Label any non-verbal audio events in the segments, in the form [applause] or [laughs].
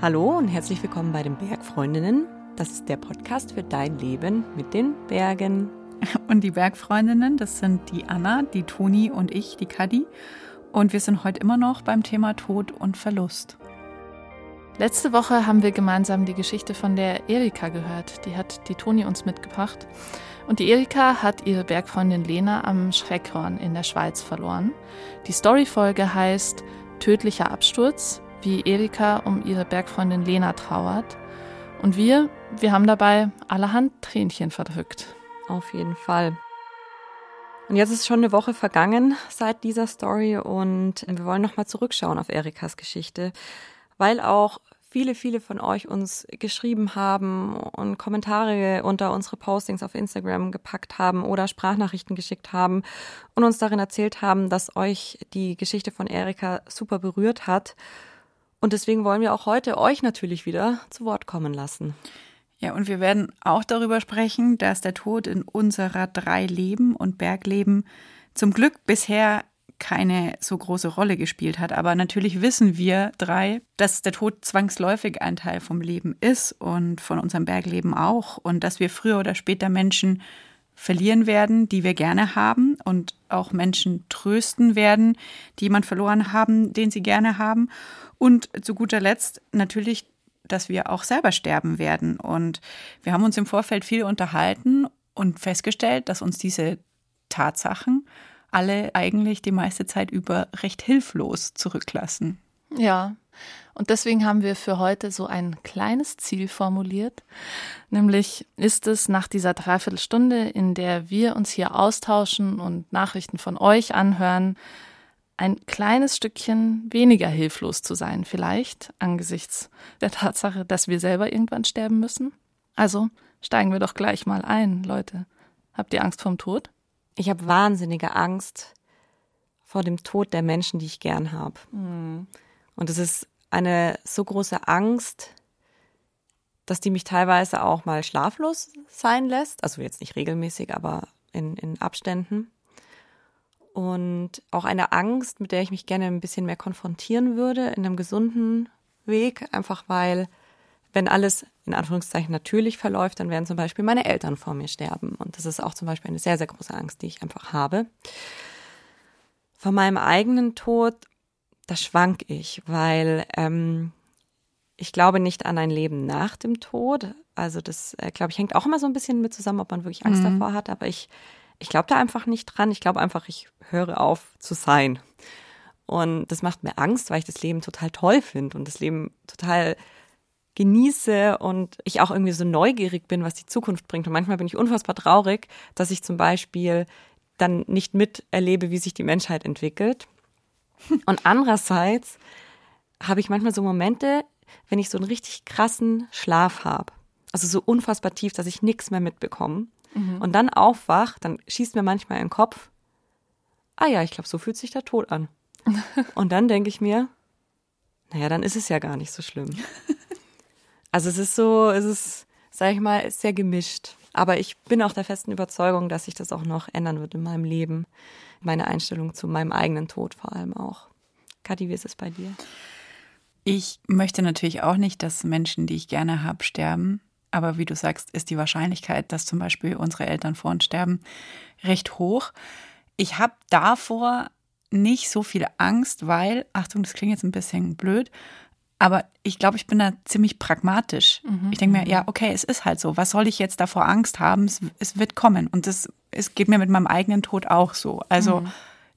Hallo und herzlich willkommen bei den Bergfreundinnen. Das ist der Podcast für dein Leben mit den Bergen. Und die Bergfreundinnen, das sind die Anna, die Toni und ich, die Kadi. Und wir sind heute immer noch beim Thema Tod und Verlust. Letzte Woche haben wir gemeinsam die Geschichte von der Erika gehört. Die hat die Toni uns mitgebracht. Und die Erika hat ihre Bergfreundin Lena am Schreckhorn in der Schweiz verloren. Die Storyfolge heißt Tödlicher Absturz, wie Erika um ihre Bergfreundin Lena trauert. Und wir, wir haben dabei allerhand Tränchen verdrückt. Auf jeden Fall. Und jetzt ist schon eine Woche vergangen seit dieser Story und wir wollen nochmal zurückschauen auf Erikas Geschichte, weil auch viele, viele von euch uns geschrieben haben und Kommentare unter unsere Postings auf Instagram gepackt haben oder Sprachnachrichten geschickt haben und uns darin erzählt haben, dass euch die Geschichte von Erika super berührt hat. Und deswegen wollen wir auch heute euch natürlich wieder zu Wort kommen lassen. Ja, und wir werden auch darüber sprechen, dass der Tod in unserer drei Leben und Bergleben zum Glück bisher keine so große Rolle gespielt hat. Aber natürlich wissen wir drei, dass der Tod zwangsläufig ein Teil vom Leben ist und von unserem Bergleben auch. Und dass wir früher oder später Menschen verlieren werden, die wir gerne haben und auch Menschen trösten werden, die jemand verloren haben, den sie gerne haben. Und zu guter Letzt natürlich, dass wir auch selber sterben werden. Und wir haben uns im Vorfeld viel unterhalten und festgestellt, dass uns diese Tatsachen alle eigentlich die meiste Zeit über recht hilflos zurücklassen. Ja, und deswegen haben wir für heute so ein kleines Ziel formuliert. Nämlich ist es nach dieser Dreiviertelstunde, in der wir uns hier austauschen und Nachrichten von euch anhören, ein kleines Stückchen weniger hilflos zu sein, vielleicht angesichts der Tatsache, dass wir selber irgendwann sterben müssen? Also steigen wir doch gleich mal ein, Leute. Habt ihr Angst vorm Tod? Ich habe wahnsinnige Angst vor dem Tod der Menschen, die ich gern habe. Mhm. Und es ist eine so große Angst, dass die mich teilweise auch mal schlaflos sein lässt. Also jetzt nicht regelmäßig, aber in, in Abständen und auch eine Angst, mit der ich mich gerne ein bisschen mehr konfrontieren würde, in einem gesunden Weg, einfach weil, wenn alles in Anführungszeichen natürlich verläuft, dann werden zum Beispiel meine Eltern vor mir sterben. Und das ist auch zum Beispiel eine sehr, sehr große Angst, die ich einfach habe. Von meinem eigenen Tod, da schwank ich, weil ähm, ich glaube nicht an ein Leben nach dem Tod. Also das, äh, glaube ich, hängt auch immer so ein bisschen mit zusammen, ob man wirklich Angst mhm. davor hat. Aber ich ich glaube da einfach nicht dran. Ich glaube einfach, ich höre auf zu sein. Und das macht mir Angst, weil ich das Leben total toll finde und das Leben total genieße und ich auch irgendwie so neugierig bin, was die Zukunft bringt. Und manchmal bin ich unfassbar traurig, dass ich zum Beispiel dann nicht miterlebe, wie sich die Menschheit entwickelt. Und andererseits habe ich manchmal so Momente, wenn ich so einen richtig krassen Schlaf habe. Also so unfassbar tief, dass ich nichts mehr mitbekomme mhm. und dann aufwach, dann schießt mir manchmal in den Kopf, ah ja, ich glaube, so fühlt sich der Tod an. [laughs] und dann denke ich mir, naja, dann ist es ja gar nicht so schlimm. [laughs] Also es ist so, es ist, sag ich mal, sehr gemischt. Aber ich bin auch der festen Überzeugung, dass sich das auch noch ändern wird in meinem Leben. Meine Einstellung zu meinem eigenen Tod vor allem auch. Kathi, wie ist es bei dir? Ich möchte natürlich auch nicht, dass Menschen, die ich gerne habe, sterben. Aber wie du sagst, ist die Wahrscheinlichkeit, dass zum Beispiel unsere Eltern vor uns sterben, recht hoch. Ich habe davor nicht so viel Angst, weil, Achtung, das klingt jetzt ein bisschen blöd, aber ich glaube, ich bin da ziemlich pragmatisch. Mhm. Ich denke mir, ja, okay, es ist halt so. Was soll ich jetzt davor Angst haben? Es, es wird kommen. Und das, es geht mir mit meinem eigenen Tod auch so. Also mhm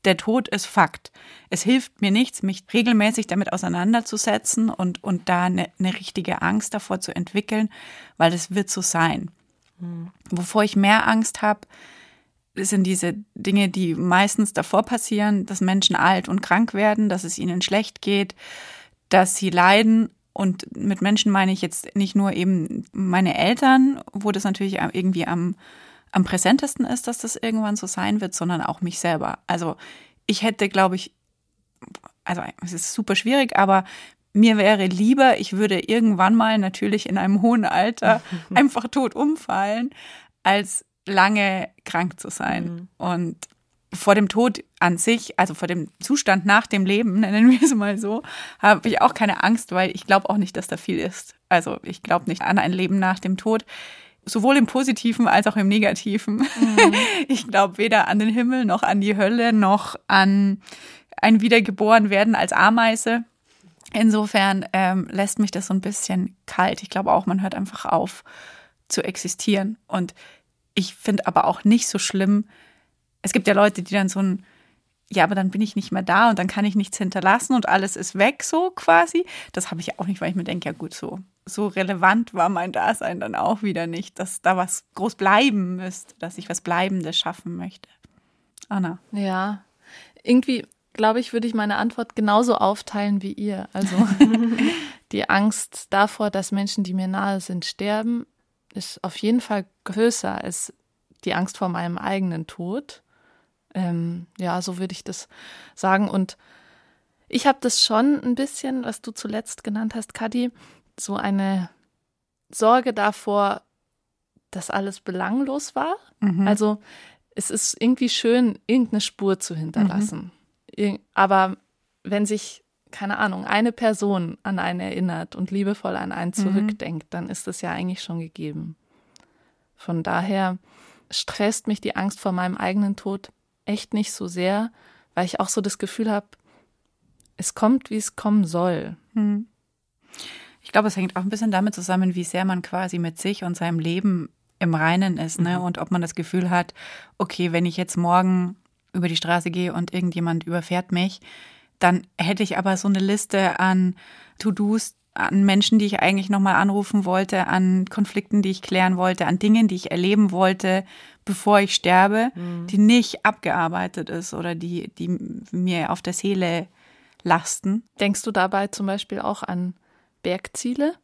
der Tod ist Fakt. Es hilft mir nichts, mich regelmäßig damit auseinanderzusetzen und, und da eine, eine richtige Angst davor zu entwickeln, weil es wird so sein. Mhm. Wovor ich mehr Angst habe, sind diese Dinge, die meistens davor passieren, dass Menschen alt und krank werden, dass es ihnen schlecht geht, dass sie leiden. Und mit Menschen meine ich jetzt nicht nur eben meine Eltern, wo das natürlich irgendwie am am präsentesten ist, dass das irgendwann so sein wird, sondern auch mich selber. Also ich hätte, glaube ich, also es ist super schwierig, aber mir wäre lieber, ich würde irgendwann mal natürlich in einem hohen Alter [laughs] einfach tot umfallen, als lange krank zu sein. Mhm. Und vor dem Tod an sich, also vor dem Zustand nach dem Leben, [laughs] nennen wir es mal so, habe ich auch keine Angst, weil ich glaube auch nicht, dass da viel ist. Also ich glaube nicht an ein Leben nach dem Tod sowohl im Positiven als auch im Negativen. Mhm. [laughs] Ich glaube weder an den Himmel noch an die Hölle noch an ein Wiedergeborenwerden als Ameise. Insofern ähm, lässt mich das so ein bisschen kalt. Ich glaube auch, man hört einfach auf zu existieren. Und ich finde aber auch nicht so schlimm. Es gibt ja Leute, die dann so ein, ja, aber dann bin ich nicht mehr da und dann kann ich nichts hinterlassen und alles ist weg, so quasi. Das habe ich auch nicht, weil ich mir denke, ja gut, so so relevant war mein Dasein dann auch wieder nicht, dass da was groß bleiben müsste, dass ich was Bleibendes schaffen möchte. Anna. Ja, irgendwie glaube ich, würde ich meine Antwort genauso aufteilen wie ihr. Also [laughs] die Angst davor, dass Menschen, die mir nahe sind, sterben, ist auf jeden Fall größer als die Angst vor meinem eigenen Tod. Ähm, ja, so würde ich das sagen. Und ich habe das schon ein bisschen, was du zuletzt genannt hast, Kadi, so eine Sorge davor, dass alles belanglos war. Mhm. Also es ist irgendwie schön, irgendeine Spur zu hinterlassen. Mhm. Aber wenn sich, keine Ahnung, eine Person an einen erinnert und liebevoll an einen mhm. zurückdenkt, mhm. dann ist das ja eigentlich schon gegeben. Von daher stresst mich die Angst vor meinem eigenen Tod echt nicht so sehr, weil ich auch so das Gefühl habe, es kommt, wie es kommen soll. Mhm. Ich glaube, es hängt auch ein bisschen damit zusammen, wie sehr man quasi mit sich und seinem Leben im Reinen ist, ne? Mhm. Und ob man das Gefühl hat, okay, wenn ich jetzt morgen über die Straße gehe und irgendjemand überfährt mich, dann hätte ich aber so eine Liste an To-Dos, an Menschen, die ich eigentlich nochmal anrufen wollte, an Konflikten, die ich klären wollte, an Dingen, die ich erleben wollte, bevor ich sterbe, mhm. die nicht abgearbeitet ist oder die, die mir auf der Seele lasten. Denkst du dabei zum Beispiel auch an Bergziele?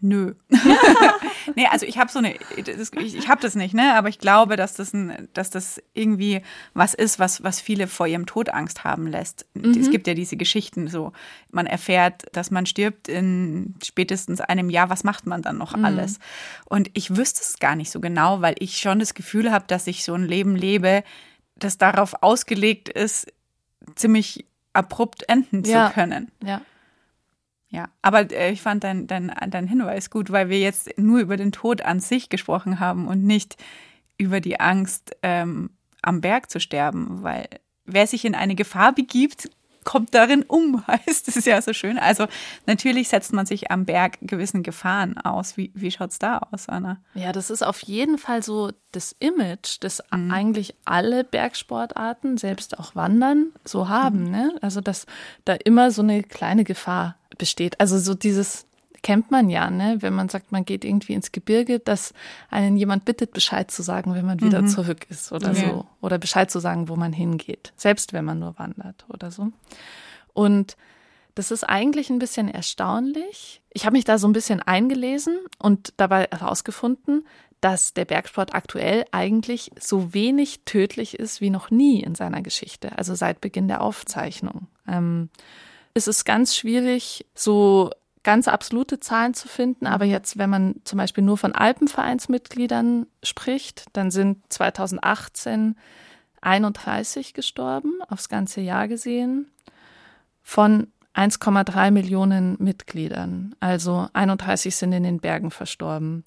Nö. [laughs] nee, also ich habe so eine, das, ich, ich habe das nicht, ne? Aber ich glaube, dass das, ein, dass das irgendwie was ist, was, was viele vor ihrem Tod Angst haben lässt. Mhm. Es gibt ja diese Geschichten so. Man erfährt, dass man stirbt in spätestens einem Jahr. Was macht man dann noch mhm. alles? Und ich wüsste es gar nicht so genau, weil ich schon das Gefühl habe, dass ich so ein Leben lebe, das darauf ausgelegt ist, ziemlich abrupt enden ja. zu können. Ja. Ja, aber äh, ich fand dein, dein, dein Hinweis gut, weil wir jetzt nur über den Tod an sich gesprochen haben und nicht über die Angst, ähm, am Berg zu sterben, weil wer sich in eine Gefahr begibt, kommt darin um, [laughs] heißt es ja so schön. Also natürlich setzt man sich am Berg gewissen Gefahren aus. Wie, wie schaut es da aus, Anna? Ja, das ist auf jeden Fall so das Image, das mhm. eigentlich alle Bergsportarten, selbst auch Wandern, so haben. Mhm. Ne? Also dass da immer so eine kleine Gefahr besteht. Also so dieses kennt man ja, ne? wenn man sagt, man geht irgendwie ins Gebirge, dass einen jemand bittet, Bescheid zu sagen, wenn man wieder mhm. zurück ist oder ja. so. Oder Bescheid zu sagen, wo man hingeht. Selbst wenn man nur wandert oder so. Und das ist eigentlich ein bisschen erstaunlich. Ich habe mich da so ein bisschen eingelesen und dabei herausgefunden, dass der Bergsport aktuell eigentlich so wenig tödlich ist wie noch nie in seiner Geschichte, also seit Beginn der Aufzeichnung. Ähm, es ist ganz schwierig, so ganz absolute Zahlen zu finden. Aber jetzt, wenn man zum Beispiel nur von Alpenvereinsmitgliedern spricht, dann sind 2018 31 gestorben, aufs ganze Jahr gesehen, von 1,3 Millionen Mitgliedern. Also 31 sind in den Bergen verstorben.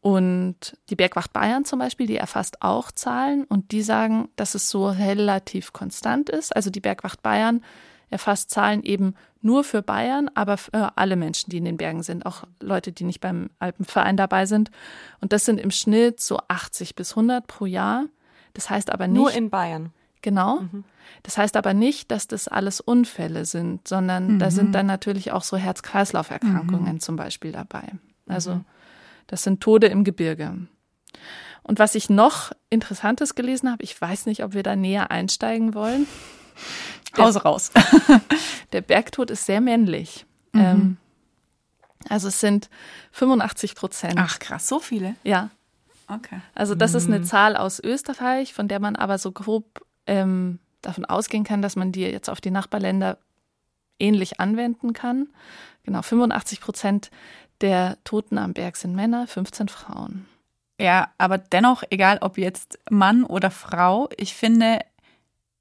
Und die Bergwacht Bayern zum Beispiel, die erfasst auch Zahlen und die sagen, dass es so relativ konstant ist. Also die Bergwacht Bayern erfasst Zahlen eben nur für Bayern, aber für alle Menschen, die in den Bergen sind, auch Leute, die nicht beim Alpenverein dabei sind. Und das sind im Schnitt so 80 bis 100 pro Jahr. Das heißt aber nicht. Nur in Bayern. Genau. Mhm. Das heißt aber nicht, dass das alles Unfälle sind, sondern mhm. da sind dann natürlich auch so Herz-Kreislauf-Erkrankungen mhm. zum Beispiel dabei. Also mhm. das sind Tode im Gebirge. Und was ich noch Interessantes gelesen habe, ich weiß nicht, ob wir da näher einsteigen wollen. Hause raus. [laughs] der Bergtod ist sehr männlich. Mhm. Ähm, also es sind 85 Prozent. Ach krass, so viele? Ja. Okay. Also das mhm. ist eine mhm. Zahl aus Österreich, von der man aber so grob ähm, davon ausgehen kann, dass man die jetzt auf die Nachbarländer ähnlich anwenden kann. Genau, 85 Prozent der Toten am Berg sind Männer, 15 Frauen. Ja, aber dennoch, egal ob jetzt Mann oder Frau, ich finde,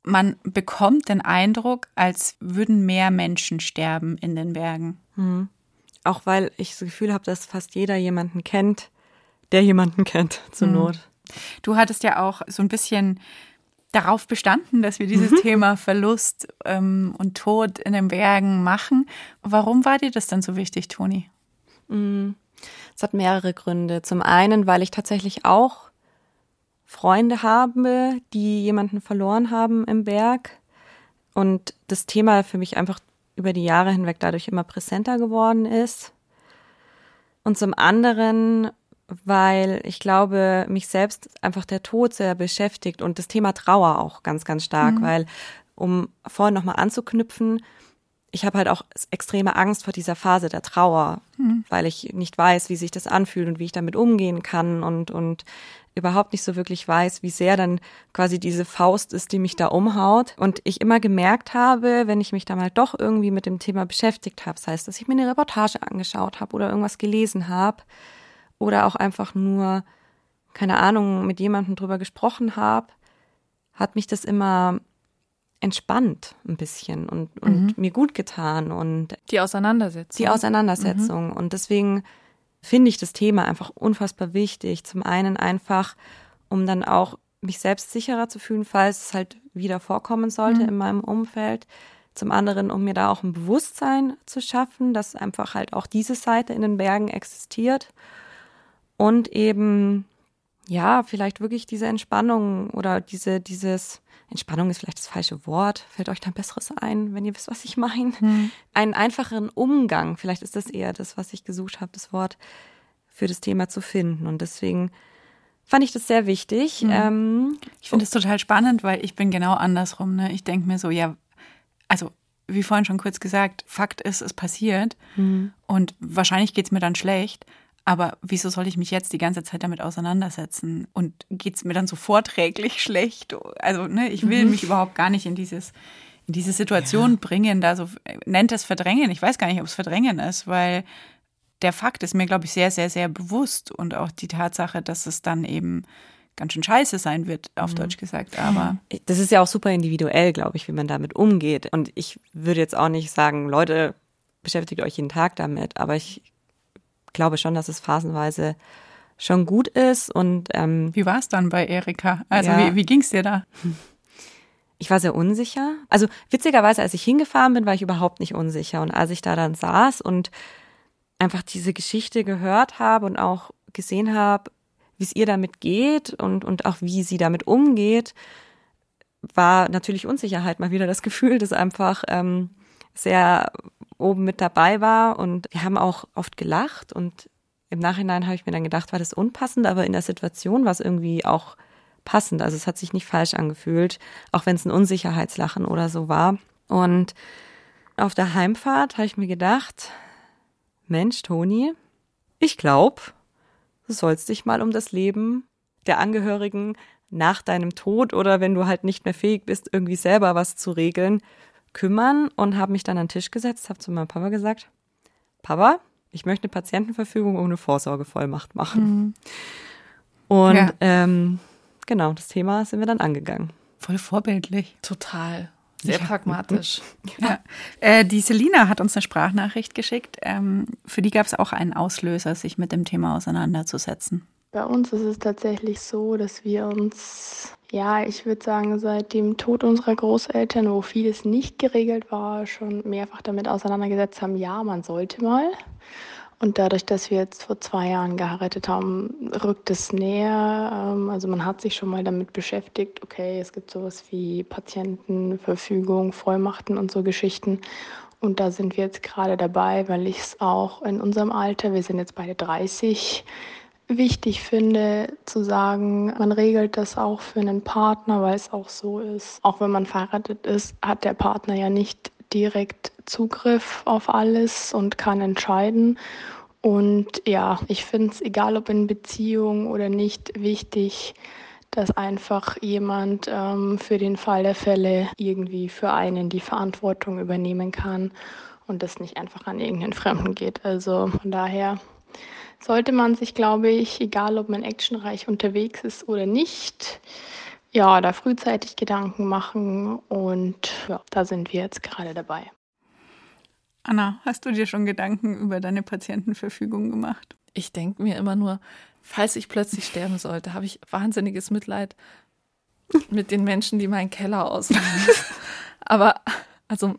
man bekommt den Eindruck, als würden mehr Menschen sterben in den Bergen. Mhm. Auch weil ich das Gefühl habe, dass fast jeder jemanden kennt, der jemanden kennt, [laughs] zur mhm. Not. Du hattest ja auch so ein bisschen darauf bestanden, dass wir dieses mhm. Thema Verlust ähm, und Tod in den Bergen machen. Warum war dir das dann so wichtig, Toni? Mhm. Es hat mehrere Gründe. Zum einen, weil ich tatsächlich auch Freunde habe, die jemanden verloren haben im Berg und das Thema für mich einfach über die Jahre hinweg dadurch immer präsenter geworden ist. Und zum anderen, weil ich glaube, mich selbst einfach der Tod sehr beschäftigt und das Thema Trauer auch ganz, ganz stark, mhm. weil, um vorhin nochmal anzuknüpfen, ich habe halt auch extreme Angst vor dieser Phase der Trauer, mhm. weil ich nicht weiß, wie sich das anfühlt und wie ich damit umgehen kann und, und überhaupt nicht so wirklich weiß, wie sehr dann quasi diese Faust ist, die mich da umhaut. Und ich immer gemerkt habe, wenn ich mich da mal doch irgendwie mit dem Thema beschäftigt habe, das heißt, dass ich mir eine Reportage angeschaut habe oder irgendwas gelesen habe oder auch einfach nur, keine Ahnung, mit jemandem drüber gesprochen habe, hat mich das immer entspannt ein bisschen und, und mhm. mir gut getan und die Auseinandersetzung. Die Auseinandersetzung. Mhm. Und deswegen finde ich das Thema einfach unfassbar wichtig. Zum einen einfach, um dann auch mich selbst sicherer zu fühlen, falls es halt wieder vorkommen sollte mhm. in meinem Umfeld. Zum anderen, um mir da auch ein Bewusstsein zu schaffen, dass einfach halt auch diese Seite in den Bergen existiert. Und eben, ja, vielleicht wirklich diese Entspannung oder diese, dieses, Entspannung ist vielleicht das falsche Wort. Fällt euch da ein besseres ein, wenn ihr wisst, was ich meine? Hm. Einen einfacheren Umgang, vielleicht ist das eher das, was ich gesucht habe, das Wort für das Thema zu finden. Und deswegen fand ich das sehr wichtig. Mhm. Ähm, ich finde es total spannend, weil ich bin genau andersrum. Ne? Ich denke mir so, ja, also wie vorhin schon kurz gesagt, Fakt ist, es passiert mhm. und wahrscheinlich geht es mir dann schlecht. Aber wieso soll ich mich jetzt die ganze Zeit damit auseinandersetzen? Und geht es mir dann so vorträglich schlecht? Also, ne, ich will mhm. mich überhaupt gar nicht in dieses, in diese Situation ja. bringen, da so, nennt es Verdrängen. Ich weiß gar nicht, ob es Verdrängen ist, weil der Fakt ist mir, glaube ich, sehr, sehr, sehr bewusst. Und auch die Tatsache, dass es dann eben ganz schön scheiße sein wird, auf mhm. Deutsch gesagt. Aber das ist ja auch super individuell, glaube ich, wie man damit umgeht. Und ich würde jetzt auch nicht sagen, Leute, beschäftigt euch jeden Tag damit. Aber ich glaube schon, dass es phasenweise schon gut ist. Und ähm, wie war es dann bei Erika? Also ja, wie, wie ging es dir da? Ich war sehr unsicher. Also witzigerweise, als ich hingefahren bin, war ich überhaupt nicht unsicher. Und als ich da dann saß und einfach diese Geschichte gehört habe und auch gesehen habe, wie es ihr damit geht und, und auch wie sie damit umgeht, war natürlich Unsicherheit mal wieder das Gefühl, das einfach ähm, sehr oben mit dabei war und wir haben auch oft gelacht und im Nachhinein habe ich mir dann gedacht, war das unpassend, aber in der Situation war es irgendwie auch passend. Also es hat sich nicht falsch angefühlt, auch wenn es ein Unsicherheitslachen oder so war. Und auf der Heimfahrt habe ich mir gedacht, Mensch, Toni, ich glaube, du sollst dich mal um das Leben der Angehörigen nach deinem Tod oder wenn du halt nicht mehr fähig bist, irgendwie selber was zu regeln, kümmern und habe mich dann an den Tisch gesetzt, habe zu meinem Papa gesagt, Papa, ich möchte eine Patientenverfügung ohne Vorsorgevollmacht machen. Mhm. Und ja. ähm, genau, das Thema sind wir dann angegangen. Voll vorbildlich. Total. Sehr ja. pragmatisch. Ja. Äh, die Selina hat uns eine Sprachnachricht geschickt. Ähm, für die gab es auch einen Auslöser, sich mit dem Thema auseinanderzusetzen. Bei uns ist es tatsächlich so, dass wir uns ja, ich würde sagen, seit dem Tod unserer Großeltern, wo vieles nicht geregelt war, schon mehrfach damit auseinandergesetzt haben, ja, man sollte mal. Und dadurch, dass wir jetzt vor zwei Jahren geheiratet haben, rückt es näher. Ähm, also man hat sich schon mal damit beschäftigt, okay, es gibt sowas wie Patientenverfügung, Vollmachten und so Geschichten. Und da sind wir jetzt gerade dabei, weil ich es auch in unserem Alter, wir sind jetzt beide 30, wichtig finde, zu sagen, man regelt das auch für einen Partner, weil es auch so ist. Auch wenn man verheiratet ist, hat der Partner ja nicht direkt Zugriff auf alles und kann entscheiden. Und ja, ich finde es, egal ob in Beziehung oder nicht, wichtig, dass einfach jemand ähm, für den Fall der Fälle irgendwie für einen die Verantwortung übernehmen kann und das nicht einfach an irgendeinen Fremden geht. Also von daher sollte man sich, glaube ich, egal ob man actionreich unterwegs ist oder nicht, ja, da frühzeitig Gedanken machen und ja, da sind wir jetzt gerade dabei. Anna, hast du dir schon Gedanken über deine Patientenverfügung gemacht? Ich denke mir immer nur, falls ich plötzlich sterben sollte, habe ich wahnsinniges Mitleid mit den Menschen, die meinen Keller ausmachen. [laughs] Aber also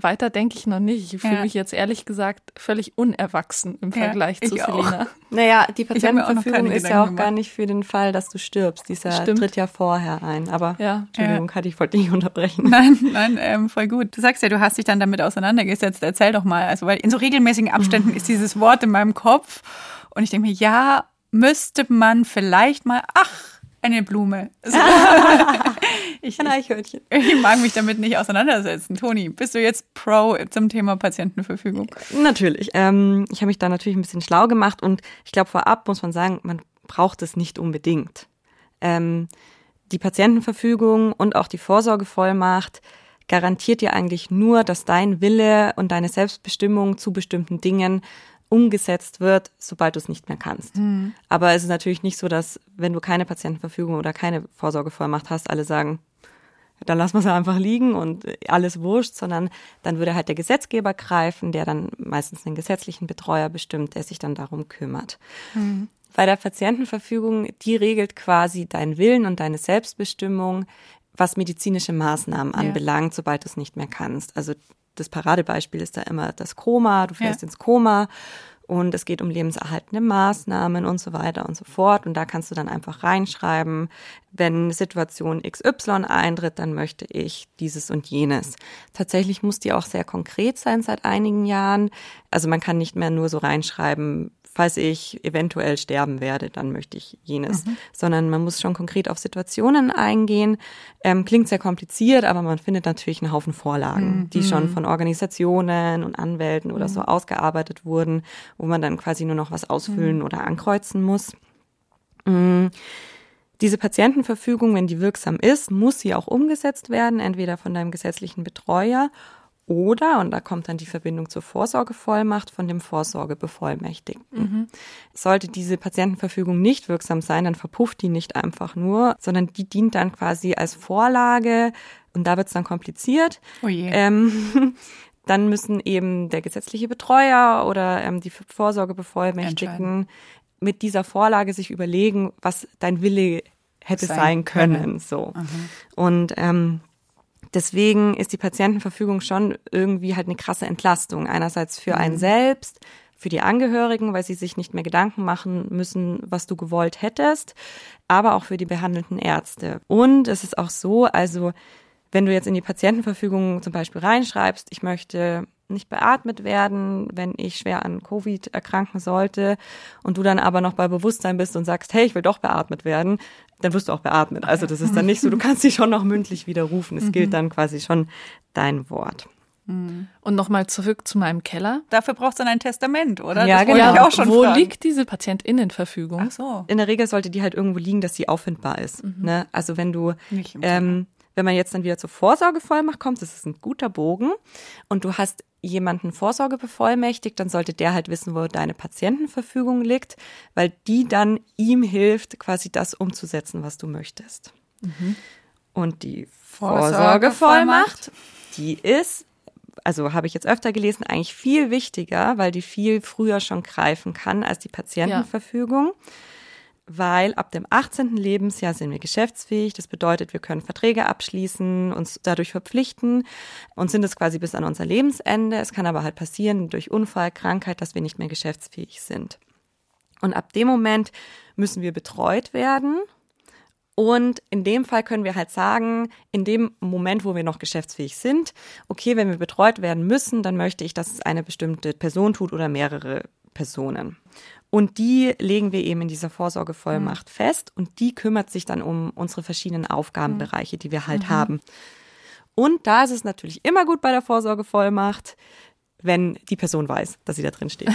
weiter denke ich noch nicht. Ich fühle ja. mich jetzt ehrlich gesagt völlig unerwachsen im Vergleich ja, zu Selina. Auch. Naja, die Patientenverfügung ist ja auch gemacht. gar nicht für den Fall, dass du stirbst. Dieser Stimmt. tritt ja vorher ein. Aber ja. Entschuldigung, ja. ich wollte dich unterbrechen. [laughs] Nein, nein, ähm, voll gut. Du sagst ja, du hast dich dann damit auseinandergesetzt. Erzähl doch mal. Also, weil in so regelmäßigen Abständen ist dieses Wort in meinem Kopf. Und ich denke mir, ja, müsste man vielleicht mal, ach, eine Blume. [laughs] So. ich, Ein Eichhörnchen. Ich, ich mag mich damit nicht auseinandersetzen. Toni, bist du jetzt Pro zum Thema Patientenverfügung? Natürlich. Ähm, ich habe mich da natürlich ein bisschen schlau gemacht und ich glaube, vorab muss man sagen, man braucht es nicht unbedingt. Ähm, die Patientenverfügung und auch die Vorsorgevollmacht garantiert dir eigentlich nur, dass dein Wille und deine Selbstbestimmung zu bestimmten Dingen umgesetzt wird, sobald du es nicht mehr kannst. Mhm. Aber es ist natürlich nicht so, dass wenn du keine Patientenverfügung oder keine Vorsorgevollmacht hast, alle sagen, dann lassen wir es einfach liegen und alles wurscht, sondern dann würde halt der Gesetzgeber greifen, der dann meistens einen gesetzlichen Betreuer bestimmt, der sich dann darum kümmert. Mhm. Bei der Patientenverfügung, die regelt quasi deinen Willen und deine Selbstbestimmung, was medizinische Maßnahmen anbelangt, ja. sobald du es nicht mehr kannst. Also das Paradebeispiel ist da immer das Koma, du fährst ja. ins Koma und es geht um lebenserhaltende Maßnahmen und so weiter und so fort. Und da kannst du dann einfach reinschreiben, wenn Situation XY eintritt, dann möchte ich dieses und jenes. Tatsächlich muss die auch sehr konkret sein seit einigen Jahren. Also man kann nicht mehr nur so reinschreiben, falls ich eventuell sterben werde, dann möchte ich jenes. Mhm. Sondern man muss schon konkret auf Situationen eingehen. Ähm, klingt sehr kompliziert, aber man findet natürlich einen Haufen Vorlagen, mhm. die schon von Organisationen und Anwälten oder mhm. so ausgearbeitet wurden, wo man dann quasi nur noch was ausfüllen mhm. oder ankreuzen muss. Mhm. Diese Patientenverfügung, wenn die wirksam ist, muss sie auch umgesetzt werden, entweder von deinem gesetzlichen Betreuer oder, und da kommt dann die Verbindung zur Vorsorgevollmacht von dem Vorsorgebevollmächtigten. Mhm. Sollte diese Patientenverfügung nicht wirksam sein, dann verpufft die nicht einfach nur, sondern die dient dann quasi als Vorlage und da wird es dann kompliziert. Oh je. Ähm, [laughs] dann müssen eben der gesetzliche Betreuer oder ähm, die Vorsorgebevollmächtigten mit dieser Vorlage sich überlegen, was dein Wille hätte sein, sein können. So. Mhm. Und ähm, Deswegen ist die Patientenverfügung schon irgendwie halt eine krasse Entlastung. Einerseits für einen mhm. selbst, für die Angehörigen, weil sie sich nicht mehr Gedanken machen müssen, was du gewollt hättest, aber auch für die behandelnden Ärzte. Und es ist auch so, also wenn du jetzt in die Patientenverfügung zum Beispiel reinschreibst, ich möchte nicht beatmet werden, wenn ich schwer an Covid erkranken sollte und du dann aber noch bei Bewusstsein bist und sagst, hey, ich will doch beatmet werden, dann wirst du auch beatmet. Also das ist dann nicht so, du kannst dich schon noch mündlich widerrufen. Es gilt mhm. dann quasi schon dein Wort. Mhm. Und nochmal zurück zu meinem Keller. Dafür braucht es dann ein Testament, oder? Ja, das genau. Ich auch schon Wo fragen. liegt diese Patientinnenverfügung? Ach so. In der Regel sollte die halt irgendwo liegen, dass sie auffindbar ist. Mhm. Ne? Also wenn du, ähm, wenn man jetzt dann wieder zur Vorsorgevollmacht kommt, das ist ein guter Bogen und du hast jemanden Vorsorge bevollmächtigt, dann sollte der halt wissen, wo deine Patientenverfügung liegt, weil die dann ihm hilft, quasi das umzusetzen, was du möchtest. Mhm. Und die Vorsorgevollmacht, die ist, also habe ich jetzt öfter gelesen, eigentlich viel wichtiger, weil die viel früher schon greifen kann als die Patientenverfügung. Ja weil ab dem 18. Lebensjahr sind wir geschäftsfähig. Das bedeutet, wir können Verträge abschließen, uns dadurch verpflichten und sind es quasi bis an unser Lebensende. Es kann aber halt passieren durch Unfall, Krankheit, dass wir nicht mehr geschäftsfähig sind. Und ab dem Moment müssen wir betreut werden. Und in dem Fall können wir halt sagen, in dem Moment, wo wir noch geschäftsfähig sind, okay, wenn wir betreut werden müssen, dann möchte ich, dass es eine bestimmte Person tut oder mehrere Personen. Und die legen wir eben in dieser Vorsorgevollmacht mhm. fest und die kümmert sich dann um unsere verschiedenen Aufgabenbereiche, die wir halt mhm. haben. Und da ist es natürlich immer gut bei der Vorsorgevollmacht, wenn die Person weiß, dass sie da drin steht.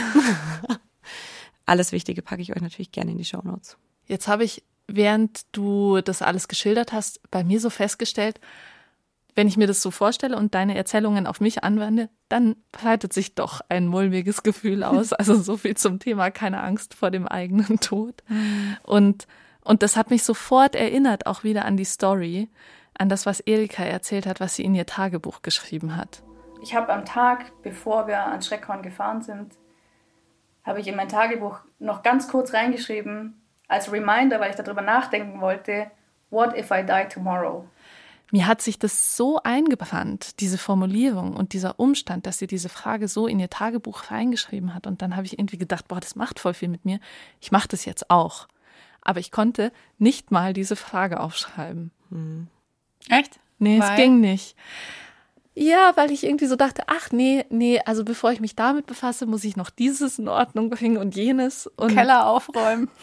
[laughs] alles Wichtige packe ich euch natürlich gerne in die Show Notes. Jetzt habe ich, während du das alles geschildert hast, bei mir so festgestellt, wenn ich mir das so vorstelle und deine Erzählungen auf mich anwende, dann breitet sich doch ein mulmiges Gefühl aus. [laughs] Also so viel zum Thema keine Angst vor dem eigenen Tod. Mhm. Und, und das hat mich sofort erinnert, auch wieder an die Story, an das, was Erika erzählt hat, was sie in ihr Tagebuch geschrieben hat. Ich habe am Tag, bevor wir an Schreckhorn gefahren sind, habe ich in mein Tagebuch noch ganz kurz reingeschrieben, als Reminder, weil ich darüber nachdenken wollte, what if I die tomorrow? Mir hat sich das so eingebrannt, diese Formulierung und dieser Umstand, dass sie diese Frage so in ihr Tagebuch reingeschrieben hat. Und dann habe ich irgendwie gedacht, boah, das macht voll viel mit mir. Ich mache das jetzt auch. Aber ich konnte nicht mal diese Frage aufschreiben. Hm. Echt? Nee, weil? es ging nicht. Ja, weil ich irgendwie so dachte, ach nee, nee, also bevor ich mich damit befasse, muss ich noch dieses in Ordnung bringen und jenes und Keller aufräumen. [laughs]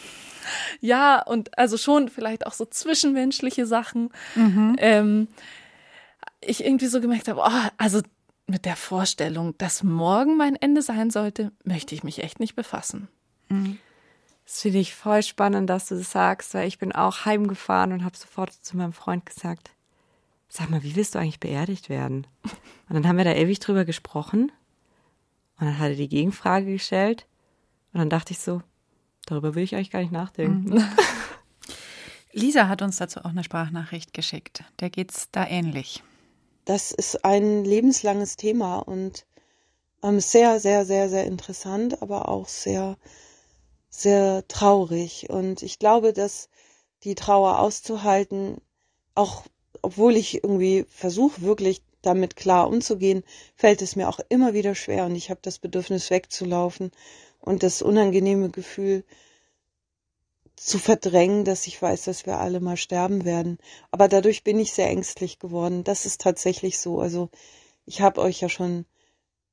Ja, und also schon vielleicht auch so zwischenmenschliche Sachen. Mhm. Ähm, ich irgendwie so gemerkt habe, oh, also mit der Vorstellung, dass morgen mein Ende sein sollte, möchte ich mich echt nicht befassen. Mhm. Das finde ich voll spannend, dass du das sagst, weil ich bin auch heimgefahren und habe sofort zu meinem Freund gesagt, sag mal, wie willst du eigentlich beerdigt werden? Und dann haben wir da ewig drüber gesprochen und dann hat er die Gegenfrage gestellt und dann dachte ich so, Darüber will ich eigentlich gar nicht nachdenken. Mhm. [laughs] Lisa hat uns dazu auch eine Sprachnachricht geschickt. Der geht's da ähnlich. Das ist ein lebenslanges Thema und ähm, sehr, sehr, sehr, sehr interessant, aber auch sehr, sehr traurig. Und ich glaube, dass die Trauer auszuhalten, auch obwohl ich irgendwie versuche, wirklich damit klar umzugehen, fällt es mir auch immer wieder schwer und ich habe das Bedürfnis wegzulaufen und das unangenehme Gefühl zu verdrängen, dass ich weiß, dass wir alle mal sterben werden. Aber dadurch bin ich sehr ängstlich geworden. Das ist tatsächlich so. Also ich habe euch ja schon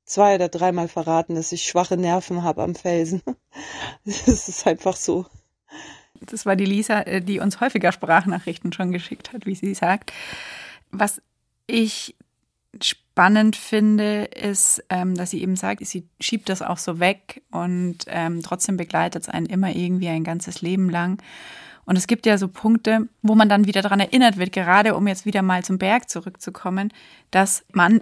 zwei oder dreimal verraten, dass ich schwache Nerven habe am Felsen. [laughs] Das ist einfach so. Das war die Lisa, äh, die uns häufiger Sprachnachrichten schon geschickt hat, wie sie sagt. Was ich spannend finde, ist, ähm, dass sie eben sagt, sie schiebt das auch so weg und ähm, trotzdem begleitet es einen immer irgendwie ein ganzes Leben lang. Und es gibt ja so Punkte, wo man dann wieder daran erinnert wird, gerade um jetzt wieder mal zum Berg zurückzukommen, dass Mann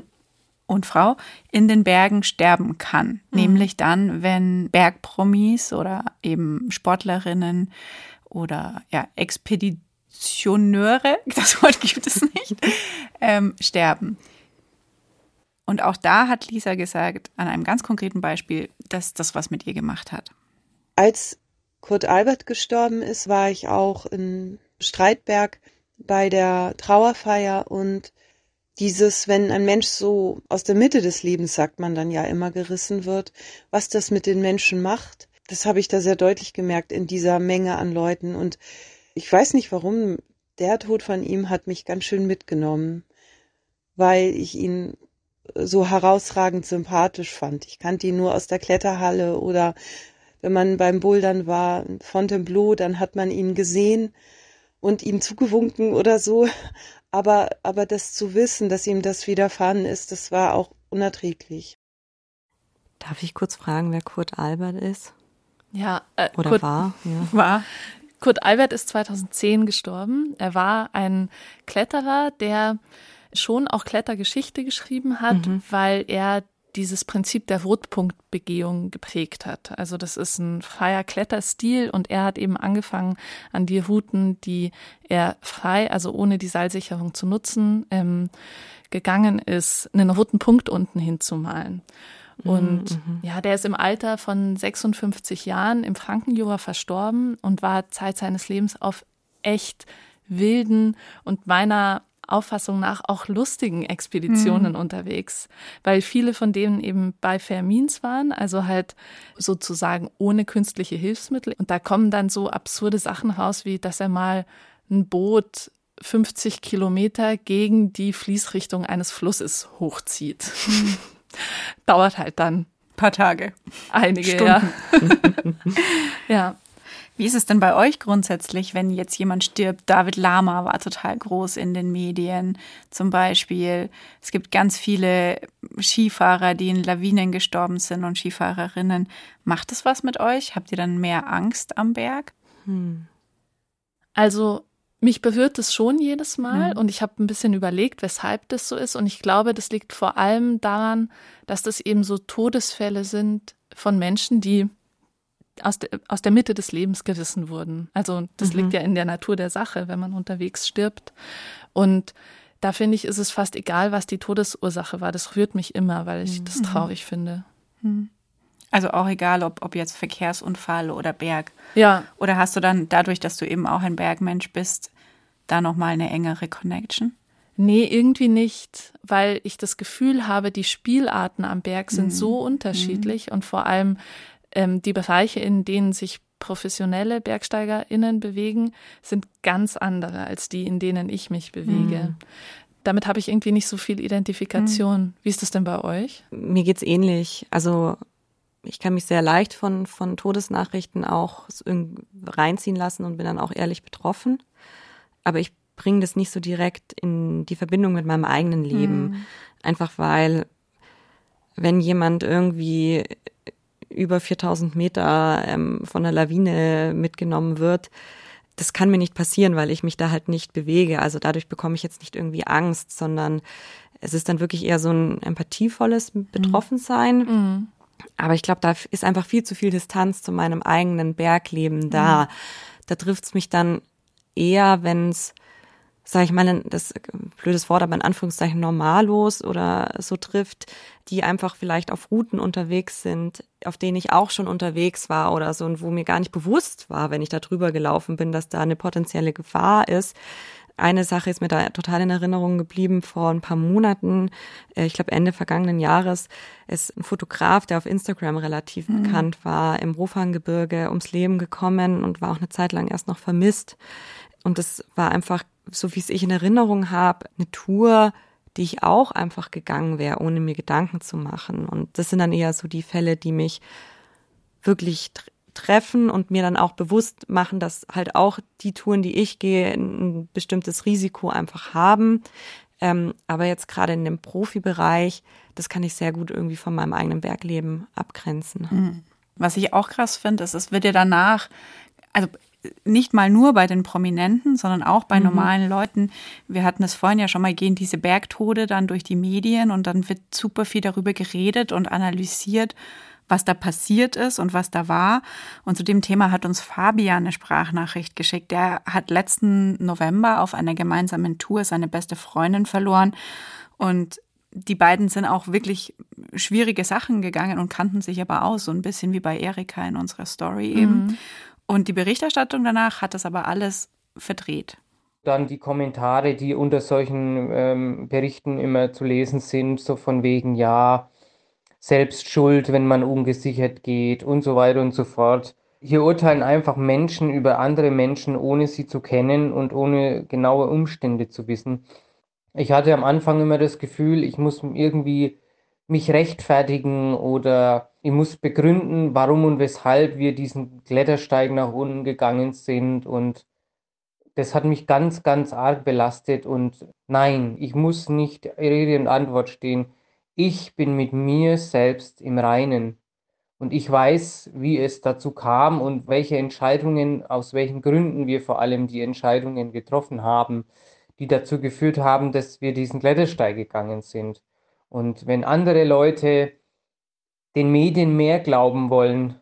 und Frau in den Bergen sterben kann. Mhm. Nämlich dann, wenn Bergpromis oder eben Sportlerinnen oder ja, Expeditioneure, [laughs] das Wort gibt es nicht, ähm, sterben. Und auch da hat Lisa gesagt, an einem ganz konkreten Beispiel, dass das was mit ihr gemacht hat. Als Kurt Albert gestorben ist, war ich auch in Streitberg bei der Trauerfeier und dieses, wenn ein Mensch so aus der Mitte des Lebens, sagt man dann ja immer, gerissen wird, was das mit den Menschen macht, das habe ich da sehr deutlich gemerkt in dieser Menge an Leuten. Und ich weiß nicht warum, der Tod von ihm hat mich ganz schön mitgenommen, weil ich ihn so herausragend sympathisch fand. Ich kannte ihn nur aus der Kletterhalle oder wenn man beim Bouldern war, in Fontainebleau, dann hat man ihn gesehen und ihm zugewunken oder so. Aber, aber das zu wissen, dass ihm das widerfahren ist, das war auch unerträglich. Darf ich kurz fragen, wer Kurt Albert ist? Ja, äh, oder Kurt, war? Ja. [laughs] War. Kurt Albert ist 2010 gestorben. Er war ein Kletterer, der schon auch Klettergeschichte geschrieben hat, mhm. weil er dieses Prinzip der Rotpunktbegehung geprägt hat. Also das ist ein freier Kletterstil und er hat eben angefangen an die Routen, die er frei, also ohne die Seilsicherung zu nutzen, ähm, gegangen ist, einen roten Punkt unten hinzumalen. Mhm, und mhm. ja, der ist im Alter von 56 Jahren im Frankenjura verstorben und war Zeit seines Lebens auf echt wilden und meiner Auffassung nach auch lustigen Expeditionen mhm. unterwegs, weil viele von denen eben bei Fermins waren, also halt sozusagen ohne künstliche Hilfsmittel. Und da kommen dann so absurde Sachen raus, wie dass er mal ein Boot 50 Kilometer gegen die Fließrichtung eines Flusses hochzieht. Mhm. [laughs] Dauert halt dann. Ein paar Tage. Einige, Stunden. [laughs] ja. ja. Wie ist es denn bei euch grundsätzlich, wenn jetzt jemand stirbt? David Lama war total groß in den Medien zum Beispiel. Es gibt ganz viele Skifahrer, die in Lawinen gestorben sind und Skifahrerinnen. Macht es was mit euch? Habt ihr dann mehr Angst am Berg? Hm. Also mich berührt es schon jedes Mal mhm. und ich habe ein bisschen überlegt, weshalb das so ist. Und ich glaube, das liegt vor allem daran, dass das eben so Todesfälle sind von Menschen, die aus, de, aus der Mitte des Lebens gerissen wurden. Also das mhm. liegt ja in der Natur der Sache, wenn man unterwegs stirbt. Und da finde ich, ist es fast egal, was die Todesursache war. Das rührt mich immer, weil ich das mhm. traurig finde. Mhm. Also auch egal, ob, ob jetzt Verkehrsunfall oder Berg. Ja. Oder hast du dann dadurch, dass du eben auch ein Bergmensch bist, da nochmal eine engere Connection? Nee, irgendwie nicht, weil ich das Gefühl habe, die Spielarten am Berg sind mhm. so unterschiedlich mhm. und vor allem ähm, die Bereiche, in denen sich professionelle BergsteigerInnen bewegen, sind ganz andere als die, in denen ich mich bewege. Mhm. Damit habe ich irgendwie nicht so viel Identifikation. Mhm. Wie ist das denn bei euch? Mir geht's ähnlich. Also ich kann mich sehr leicht von, von Todesnachrichten auch reinziehen lassen und bin dann auch ehrlich betroffen. Aber ich bringe das nicht so direkt in die Verbindung mit meinem eigenen Leben. Mhm. Einfach weil, wenn jemand irgendwie über 4000 Meter ähm, von der Lawine mitgenommen wird, das kann mir nicht passieren, weil ich mich da halt nicht bewege. Also dadurch bekomme ich jetzt nicht irgendwie Angst, sondern es ist dann wirklich eher so ein empathievolles Betroffensein. Mhm. Aber ich glaube, da ist einfach viel zu viel Distanz zu meinem eigenen Bergleben da. Mhm. Da trifft es mich dann eher, wenn es, sage ich mal, das blödes Wort, aber in Anführungszeichen normallos oder so trifft, die einfach vielleicht auf Routen unterwegs sind, auf denen ich auch schon unterwegs war oder so und wo mir gar nicht bewusst war, wenn ich da drüber gelaufen bin, dass da eine potenzielle Gefahr ist eine Sache ist mir da total in Erinnerung geblieben vor ein paar Monaten, äh, ich glaube Ende vergangenen Jahres, ist ein Fotograf, der auf Instagram relativ mhm. bekannt war, im Rofanggebirge ums Leben gekommen und war auch eine Zeit lang erst noch vermisst. Und das war einfach, so wie es ich in Erinnerung habe, eine Tour, die ich auch einfach gegangen wäre, ohne mir Gedanken zu machen. Und das sind dann eher so die Fälle, die mich wirklich treffen und mir dann auch bewusst machen, dass halt auch die Touren, die ich gehe, ein bestimmtes Risiko einfach haben. Ähm, aber jetzt gerade in dem Profibereich, das kann ich sehr gut irgendwie von meinem eigenen Bergleben abgrenzen. Mhm. Was ich auch krass finde, ist, es wird ja danach, also nicht mal nur bei den Prominenten, sondern auch bei mhm. normalen Leuten. Wir hatten es vorhin ja schon mal, gehen diese Bergtode dann durch die Medien und dann wird super viel darüber geredet und analysiert was da passiert ist und was da war. Und zu dem Thema hat uns Fabian eine Sprachnachricht geschickt. Der hat letzten November auf einer gemeinsamen Tour seine beste Freundin verloren. Und die beiden sind auch wirklich schwierige Sachen gegangen und kannten sich aber aus, so ein bisschen wie bei Erika in unserer Story eben. Mhm. Und die Berichterstattung danach hat das aber alles verdreht. Dann die Kommentare, die unter solchen ähm, Berichten immer zu lesen sind, so von wegen, ja, selbst schuld, wenn man ungesichert geht und so weiter und so fort. Hier urteilen einfach Menschen über andere Menschen, ohne sie zu kennen und ohne genaue Umstände zu wissen. Ich hatte am Anfang immer das Gefühl, ich muss irgendwie mich rechtfertigen oder ich muss begründen, warum und weshalb wir diesen Klettersteig nach unten gegangen sind und das hat mich ganz, ganz arg belastet und nein, ich muss nicht Rede und Antwort stehen. Ich bin mit mir selbst im Reinen und ich weiß, wie es dazu kam und welche Entscheidungen, aus welchen Gründen wir vor allem die Entscheidungen getroffen haben, die dazu geführt haben, dass wir diesen Klettersteig gegangen sind. Und wenn andere Leute den Medien mehr glauben wollen,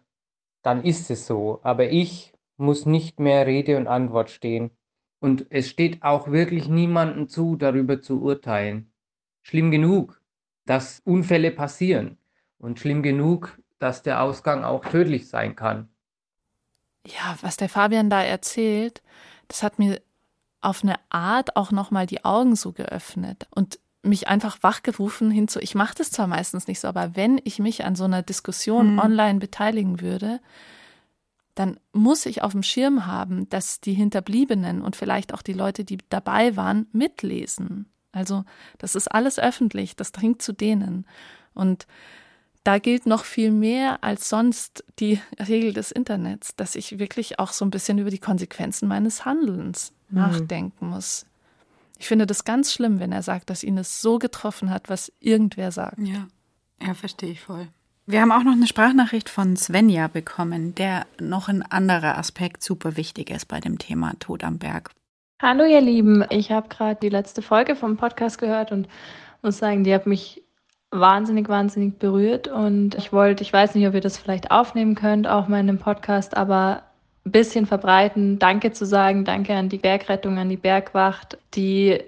dann ist es so. Aber ich muss nicht mehr Rede und Antwort stehen. Und es steht auch wirklich niemandem zu, darüber zu urteilen. Schlimm genug, dass Unfälle passieren und schlimm genug, dass der Ausgang auch tödlich sein kann. Ja, was der Fabian da erzählt, das hat mir auf eine Art auch nochmal die Augen so geöffnet und mich einfach wachgerufen hinzu. Ich mache das zwar meistens nicht so, aber wenn ich mich an so einer Diskussion mhm. online beteiligen würde, dann muss ich auf dem Schirm haben, dass die Hinterbliebenen und vielleicht auch die Leute, die dabei waren, mitlesen. Also das ist alles öffentlich, das dringt zu denen. Und da gilt noch viel mehr als sonst die [laughs] Regel des Internets, dass ich wirklich auch so ein bisschen über die Konsequenzen meines Handelns mhm. nachdenken muss. Ich finde das ganz schlimm, wenn er sagt, dass ihn es so getroffen hat, was irgendwer sagt. Ja, ja, verstehe ich voll. Wir haben auch noch eine Sprachnachricht von Svenja bekommen, der noch ein anderer Aspekt super wichtig ist bei dem Thema Tod am Berg. Hallo ihr Lieben, ich habe gerade die letzte Folge vom Podcast gehört und muss sagen, die hat mich wahnsinnig, wahnsinnig berührt und ich wollte, ich weiß nicht, ob ihr das vielleicht aufnehmen könnt, auch mal in dem Podcast, aber ein bisschen verbreiten, Danke zu sagen, danke an die Bergrettung, an die Bergwacht, die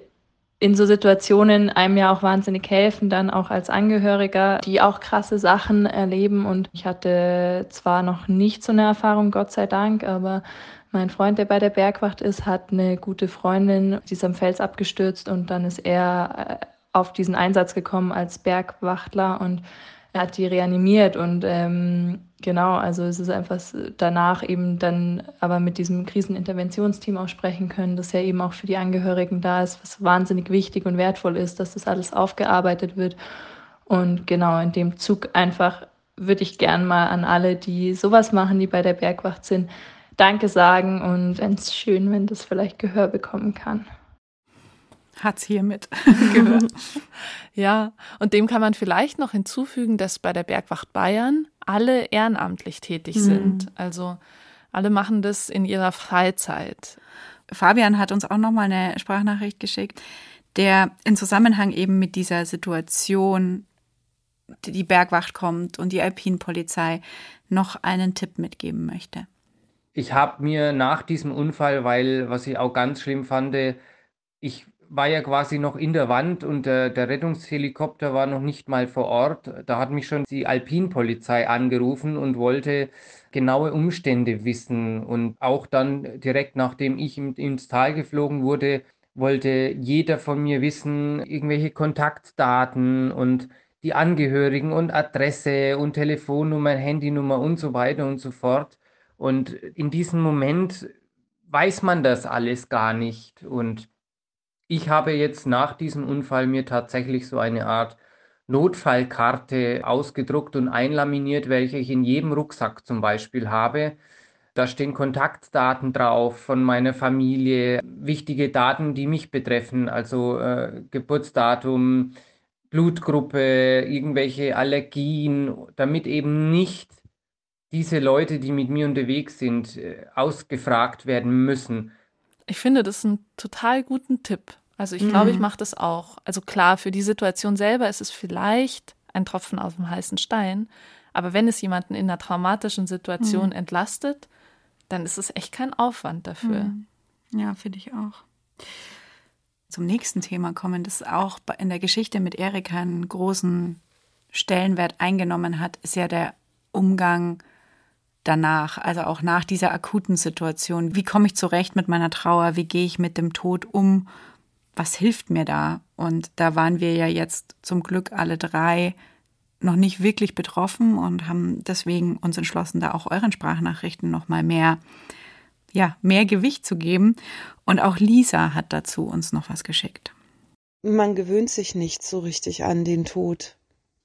in so Situationen einem ja auch wahnsinnig helfen, dann auch als Angehöriger, die auch krasse Sachen erleben. Und ich hatte zwar noch nicht so eine Erfahrung, Gott sei Dank, aber mein Freund, der bei der Bergwacht ist, hat eine gute Freundin, die ist am Fels abgestürzt und dann ist er äh, auf diesen Einsatz gekommen als Bergwachtler und er hat die reanimiert und ähm, genau, also es ist einfach danach eben dann aber mit diesem Kriseninterventionsteam auch sprechen können, dass ja eben auch für die Angehörigen da ist, was wahnsinnig wichtig und wertvoll ist, dass das alles aufgearbeitet wird. Und genau in dem Zug einfach würde ich gern mal an alle, die sowas machen, die bei der Bergwacht sind, Danke sagen und es schön, wenn das vielleicht Gehör bekommen kann hat es hiermit [laughs] [laughs] gehört. ja, und dem kann man vielleicht noch hinzufügen, dass bei der Bergwacht Bayern alle ehrenamtlich tätig mhm. sind. Also alle machen das in ihrer Freizeit. Fabian hat uns auch noch mal eine Sprachnachricht geschickt, der in Zusammenhang eben mit dieser Situation, die Bergwacht kommt und die Alpinpolizei, noch einen Tipp mitgeben möchte. Ich habe mir nach diesem Unfall, weil was ich auch ganz schlimm fand, ich war ja quasi noch in der Wand und der, der Rettungshelikopter war noch nicht mal vor Ort. Da hat mich schon die Alpinpolizei angerufen und wollte genaue Umstände wissen. Und auch dann direkt nachdem ich ins Tal geflogen wurde, wollte jeder von mir wissen, irgendwelche Kontaktdaten und die Angehörigen und Adresse und Telefonnummer, Handynummer und so weiter und so fort. Und in diesem Moment weiß man das alles gar nicht. Und ich habe jetzt nach diesem Unfall mir tatsächlich so eine Art Notfallkarte ausgedruckt und einlaminiert, welche ich in jedem Rucksack zum Beispiel habe. Da stehen Kontaktdaten drauf von meiner Familie, wichtige Daten, die mich betreffen, also äh, Geburtsdatum, Blutgruppe, irgendwelche Allergien, damit eben nicht diese Leute, die mit mir unterwegs sind, äh, ausgefragt werden müssen. Ich finde das einen total guten Tipp. Also ich mhm. glaube, ich mache das auch. Also klar, für die Situation selber ist es vielleicht ein Tropfen aus dem heißen Stein. Aber wenn es jemanden in einer traumatischen Situation mhm. entlastet, dann ist es echt kein Aufwand dafür. Mhm. Ja, finde ich auch. Zum nächsten Thema kommen, das auch in der Geschichte mit Erika einen großen Stellenwert eingenommen hat, ist ja der Umgang danach, also auch nach dieser akuten Situation. Wie komme ich zurecht mit meiner Trauer? Wie gehe ich mit dem Tod um? Was hilft mir da? Und da waren wir ja jetzt zum Glück alle drei noch nicht wirklich betroffen und haben deswegen uns entschlossen, da auch euren Sprachnachrichten noch mal mehr ja, mehr Gewicht zu geben und auch Lisa hat dazu uns noch was geschickt. Man gewöhnt sich nicht so richtig an den Tod.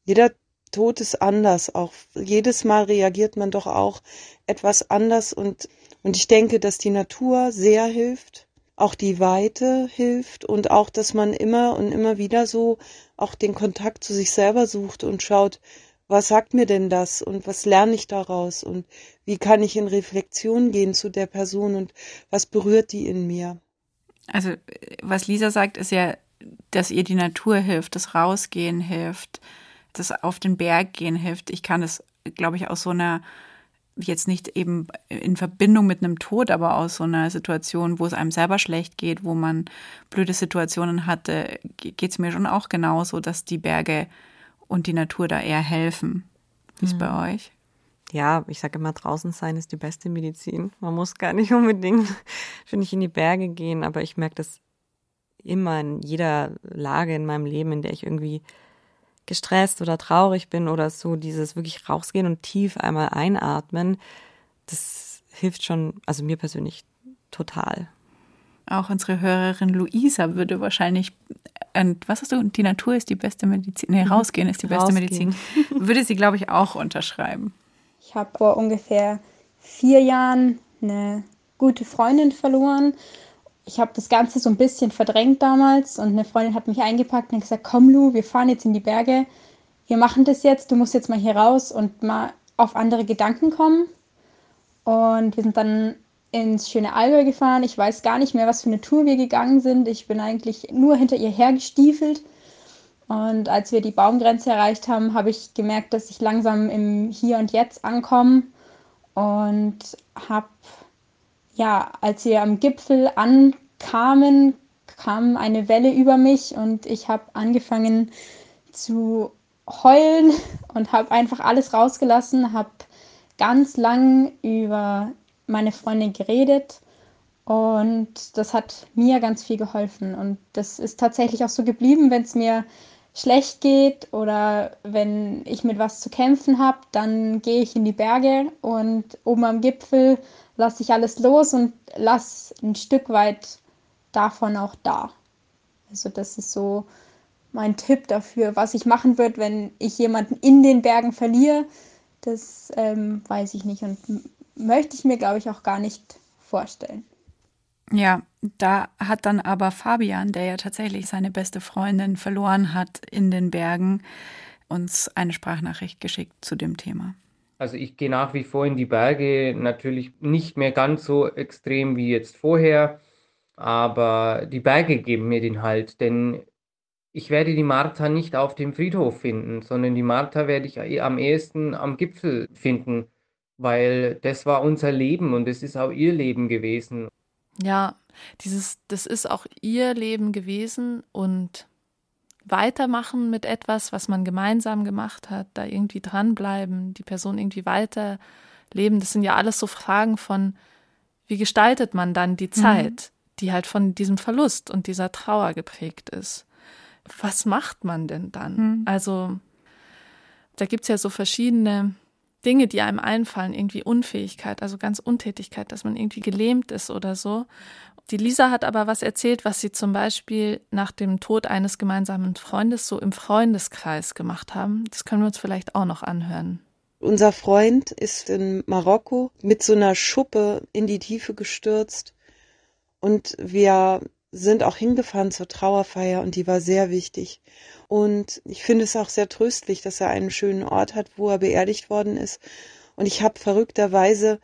Jeder Tod ist anders. Auch jedes Mal reagiert man doch auch etwas anders und, und ich denke, dass die Natur sehr hilft. Auch die Weite hilft und auch, dass man immer und immer wieder so auch den Kontakt zu sich selber sucht und schaut, was sagt mir denn das und was lerne ich daraus und wie kann ich in Reflexion gehen zu der Person und was berührt die in mir. Also was Lisa sagt, ist ja, dass ihr die Natur hilft, das Rausgehen hilft, das auf den Berg gehen hilft. Ich kann es, glaube ich, aus so einer, jetzt nicht eben in Verbindung mit einem Tod, aber aus so einer Situation, wo es einem selber schlecht geht, wo man blöde Situationen hatte, geht es mir schon auch genauso, dass die Berge und die Natur da eher helfen. Wie ist mhm. bei euch? Ja, ich sage immer, draußen sein ist die beste Medizin. Man muss gar nicht [laughs] unbedingt, finde ich, in die Berge gehen, aber ich merke das immer in jeder Lage in meinem Leben, in der ich irgendwie gestresst oder traurig bin oder so, dieses wirklich rausgehen und tief einmal einatmen, das hilft schon, also mir persönlich total. Auch unsere Hörerin Luisa würde wahrscheinlich, äh, was hast du, die Natur ist die beste Medizin, nee, rausgehen ist die beste rausgehen. Medizin, [laughs] würde sie, glaube ich, auch unterschreiben. Ich habe vor ungefähr vier Jahren eine gute Freundin verloren ich habe das Ganze so ein bisschen verdrängt damals und eine Freundin hat mich eingepackt und gesagt, komm Lu, wir fahren jetzt in die Berge, wir machen das jetzt, du musst jetzt mal hier raus und mal auf andere Gedanken kommen. Und wir sind dann ins schöne Allgäu gefahren. Ich weiß gar nicht mehr, was für eine Tour wir gegangen sind. Ich bin eigentlich nur hinter ihr hergestiefelt. Und als wir die Baumgrenze erreicht haben, habe ich gemerkt, dass ich langsam im Hier und Jetzt ankomme und habe, ja, als wir am Gipfel ankamen, kam eine Welle über mich und ich habe angefangen zu heulen [laughs] und habe einfach alles rausgelassen, habe ganz lang über meine Freundin geredet und das hat mir ganz viel geholfen und das ist tatsächlich auch so geblieben, wenn es mir schlecht geht oder wenn ich mit was zu kämpfen habe, dann gehe ich in die Berge und oben am Gipfel lasse ich alles los und lasse ein Stück weit davon auch da. Also das ist so mein Tipp dafür, was ich machen würde, wenn ich jemanden in den Bergen verliere. Das ähm, weiß ich nicht und möchte ich mir, glaube ich, auch gar nicht vorstellen. Ja, da hat dann aber Fabian, der ja tatsächlich seine beste Freundin verloren hat in den Bergen, uns eine Sprachnachricht geschickt zu dem Thema. Also ich gehe nach wie vor in die Berge, natürlich nicht mehr ganz so extrem wie jetzt vorher, aber die Berge geben mir den Halt, denn ich werde die Martha nicht auf dem Friedhof finden, sondern die Martha werde ich am ehesten am Gipfel finden, weil das war unser Leben und es ist auch ihr Leben gewesen. Ja, dieses, das ist auch ihr Leben gewesen und weitermachen mit etwas, was man gemeinsam gemacht hat, da irgendwie dranbleiben, die Person irgendwie weiterleben, das sind ja alles so Fragen von, wie gestaltet man dann die mhm. Zeit? Mhm die halt von diesem Verlust und dieser Trauer geprägt ist. Was macht man denn dann? Mhm. Also, da gibt es ja so verschiedene Dinge, die einem einfallen, irgendwie Unfähigkeit, also ganz Untätigkeit, dass man irgendwie gelähmt ist oder so. Die Lisa hat aber was erzählt, was sie zum Beispiel nach dem Tod eines gemeinsamen Freundes so im Freundeskreis gemacht haben. Das können wir uns vielleicht auch noch anhören. Unser Freund ist in Marokko mit so einer Schuppe in die Tiefe gestürzt und wir sind auch hingefahren zur Trauerfeier und die war sehr wichtig. Und ich finde es auch sehr tröstlich, dass er einen schönen Ort hat, wo er beerdigt worden ist. Und ich habe verrückterweise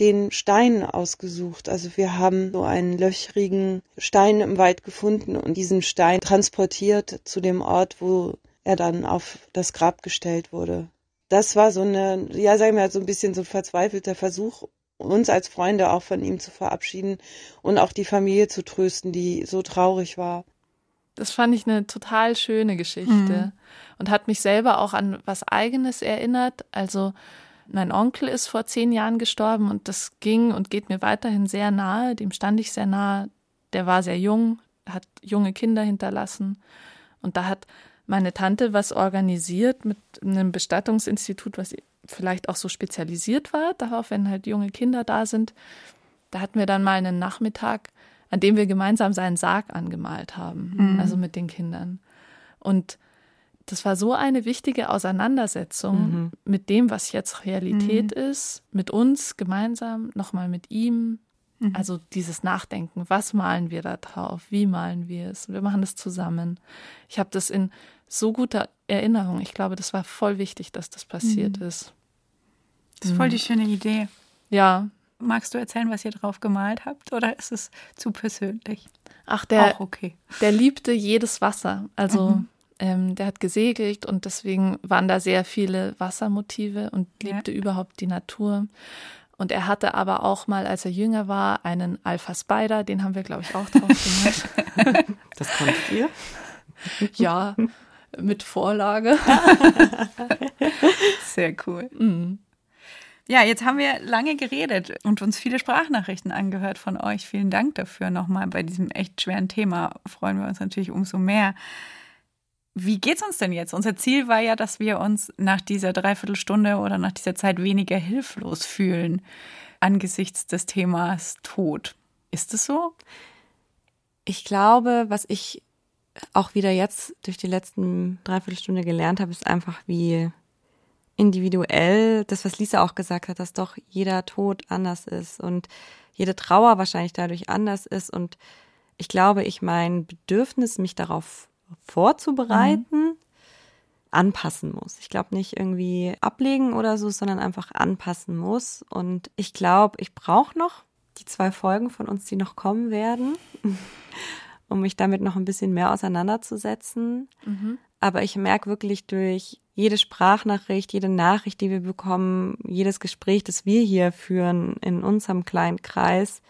den Stein ausgesucht. Also wir haben so einen löchrigen Stein im Wald gefunden und diesen Stein transportiert zu dem Ort, wo er dann auf das Grab gestellt wurde. Das war so eine, ja, sagen wir, so ein bisschen so ein verzweifelter Versuch, uns als Freunde auch von ihm zu verabschieden und auch die Familie zu trösten, die so traurig war. Das fand ich eine total schöne Geschichte mhm. und hat mich selber auch an was Eigenes erinnert. Also mein Onkel ist vor zehn Jahren gestorben und das ging und geht mir weiterhin sehr nahe. Dem stand ich sehr nahe. Der war sehr jung, hat junge Kinder hinterlassen und da hat meine Tante was organisiert mit einem Bestattungsinstitut, was vielleicht auch so spezialisiert war darauf, wenn halt junge Kinder da sind. Da hatten wir dann mal einen Nachmittag, an dem wir gemeinsam seinen Sarg angemalt haben, mhm. also mit den Kindern. Und das war so eine wichtige Auseinandersetzung mhm. mit dem, was jetzt Realität mhm. ist, mit uns gemeinsam, nochmal mit ihm. Mhm. Also dieses Nachdenken, was malen wir da drauf, wie malen wir es? Wir machen das zusammen. Ich habe das in so guter Erinnerung. Ich glaube, das war voll wichtig, dass das passiert mhm. ist. Das ist voll die mhm. schöne Idee. Ja. Magst du erzählen, was ihr drauf gemalt habt oder ist es zu persönlich? Ach, der, Auch okay. der liebte jedes Wasser. Also mhm. ähm, der hat gesegelt und deswegen waren da sehr viele Wassermotive und liebte ja. überhaupt die Natur. Und er hatte aber auch mal, als er jünger war, einen Alpha Spider, den haben wir, glaube ich, auch drauf gemalt. [laughs] Das konntet ihr? [laughs] Ja, mit Vorlage. [laughs] Sehr cool. Mhm. Ja, jetzt haben wir lange geredet und uns viele Sprachnachrichten angehört von euch. Vielen Dank dafür nochmal. Bei diesem echt schweren Thema freuen wir uns natürlich umso mehr. Wie geht's uns denn jetzt? Unser Ziel war ja, dass wir uns nach dieser Dreiviertelstunde oder nach dieser Zeit weniger hilflos fühlen angesichts des Themas Tod. Ist es so? Ich glaube, was ich auch wieder jetzt durch die letzten Dreiviertelstunde gelernt habe, ist einfach, wie individuell, das, was Lisa auch gesagt hat, dass doch jeder Tod anders ist und jede Trauer wahrscheinlich dadurch anders ist. Und ich glaube, ich mein Bedürfnis, mich darauf vorzubereiten, mhm. anpassen muss. Ich glaube nicht irgendwie ablegen oder so, sondern einfach anpassen muss. Und ich glaube, ich brauche noch die zwei Folgen von uns, die noch kommen werden, [laughs] um mich damit noch ein bisschen mehr auseinanderzusetzen. Mhm. Aber ich merke wirklich durch jede Sprachnachricht, jede Nachricht, die wir bekommen, jedes Gespräch, das wir hier führen in unserem kleinen Kreis,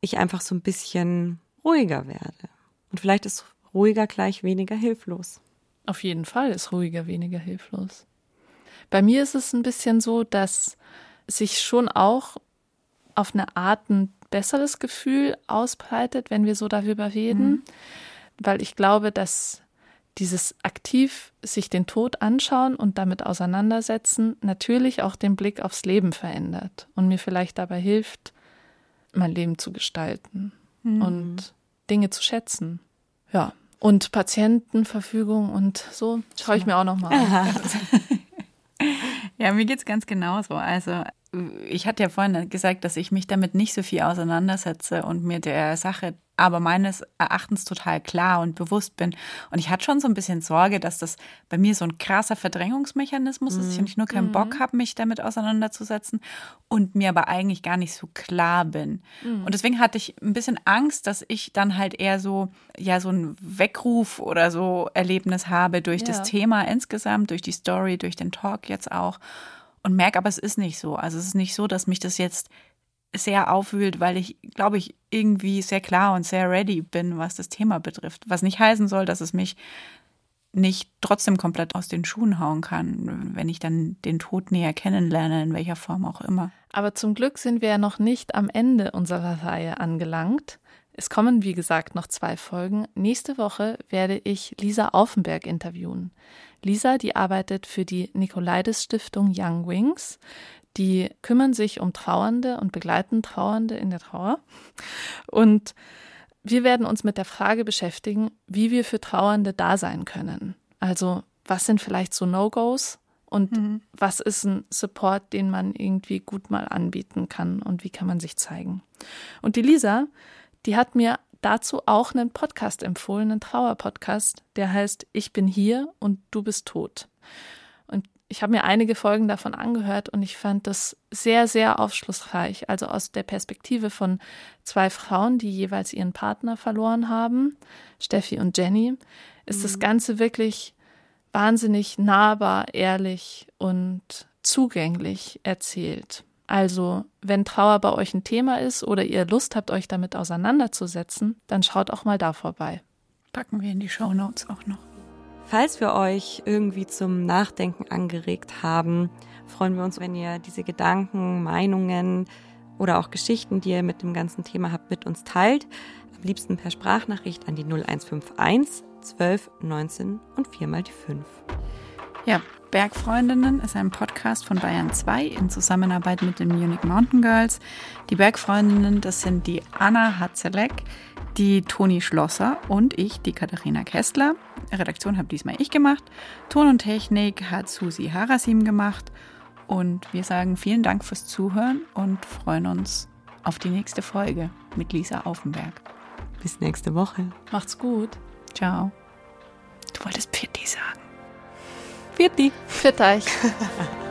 ich einfach so ein bisschen ruhiger werde. Und vielleicht ist ruhiger gleich weniger hilflos. Auf jeden Fall ist ruhiger weniger hilflos. Bei mir ist es ein bisschen so, dass sich schon auch auf eine Art ein besseres Gefühl ausbreitet, wenn wir so darüber reden, mhm. weil ich glaube, dass dieses aktiv sich den Tod anschauen und damit auseinandersetzen natürlich auch den Blick aufs Leben verändert und mir vielleicht dabei hilft, mein Leben zu gestalten mhm. und Dinge zu schätzen. Ja, und Patientenverfügung und so schaue ich mir auch noch mal an. [laughs] ja, mir geht's ganz genauso. Also ich hatte ja vorhin gesagt, dass ich mich damit nicht so viel auseinandersetze und mir der Sache aber meines Erachtens total klar und bewusst bin. Und ich hatte schon so ein bisschen Sorge, dass das bei mir so ein krasser Verdrängungsmechanismus ist, dass ich nur keinen Bock mhm. habe, mich damit auseinanderzusetzen und mir aber eigentlich gar nicht so klar bin. Mhm. Und deswegen hatte ich ein bisschen Angst, dass ich dann halt eher so, ja, so ein Weckruf oder so Erlebnis habe durch ja. das Thema insgesamt, durch die Story, durch den Talk jetzt auch und merke aber, es ist nicht so. Also es ist nicht so, dass mich das jetzt sehr aufwühlt, weil ich, glaube ich, irgendwie sehr klar und sehr ready bin, was das Thema betrifft. Was nicht heißen soll, dass es mich nicht trotzdem komplett aus den Schuhen hauen kann, wenn ich dann den Tod näher kennenlerne, in welcher Form auch immer. Aber zum Glück sind wir ja noch nicht am Ende unserer Reihe angelangt. Es kommen, wie gesagt, noch zwei Folgen. Nächste Woche werde ich Lisa Aufenberg interviewen. Lisa, die arbeitet für die Nikolaides Stiftung Young Wings. Die kümmern sich um Trauernde und begleiten Trauernde in der Trauer. Und wir werden uns mit der Frage beschäftigen, wie wir für Trauernde da sein können. Also, was sind vielleicht so No-Gos und mhm. was ist ein Support, den man irgendwie gut mal anbieten kann und wie kann man sich zeigen. Und die Lisa, die hat mir dazu auch einen Podcast empfohlen, einen Trauerpodcast, der heißt Ich bin hier und du bist tot. Ich habe mir einige Folgen davon angehört und ich fand das sehr, sehr aufschlussreich. Also aus der Perspektive von zwei Frauen, die jeweils ihren Partner verloren haben, Steffi und Jenny, ist mhm. das Ganze wirklich wahnsinnig nahbar, ehrlich und zugänglich erzählt. Also, wenn Trauer bei euch ein Thema ist oder ihr Lust habt, euch damit auseinanderzusetzen, dann schaut auch mal da vorbei. Packen wir in die Show Notes auch noch. Falls wir euch irgendwie zum Nachdenken angeregt haben, freuen wir uns, wenn ihr diese Gedanken, Meinungen oder auch Geschichten, die ihr mit dem ganzen Thema habt, mit uns teilt. Am liebsten per Sprachnachricht an die 0151 12 19 und viermal die 5. Ja, Bergfreundinnen ist ein Podcast von Bayern 2 in Zusammenarbeit mit den Munich Mountain Girls. Die Bergfreundinnen, das sind die Anna Hatzelek, die Toni Schlosser und ich, die Katharina Kessler. Redaktion habe diesmal ich gemacht. Ton und Technik hat Susi Harasim gemacht. Und wir sagen vielen Dank fürs Zuhören und freuen uns auf die nächste Folge mit Lisa Aufenberg. Bis nächste Woche. Macht's gut. Ciao. Du wolltest Pitti sagen. Pitti. Für euch. [laughs]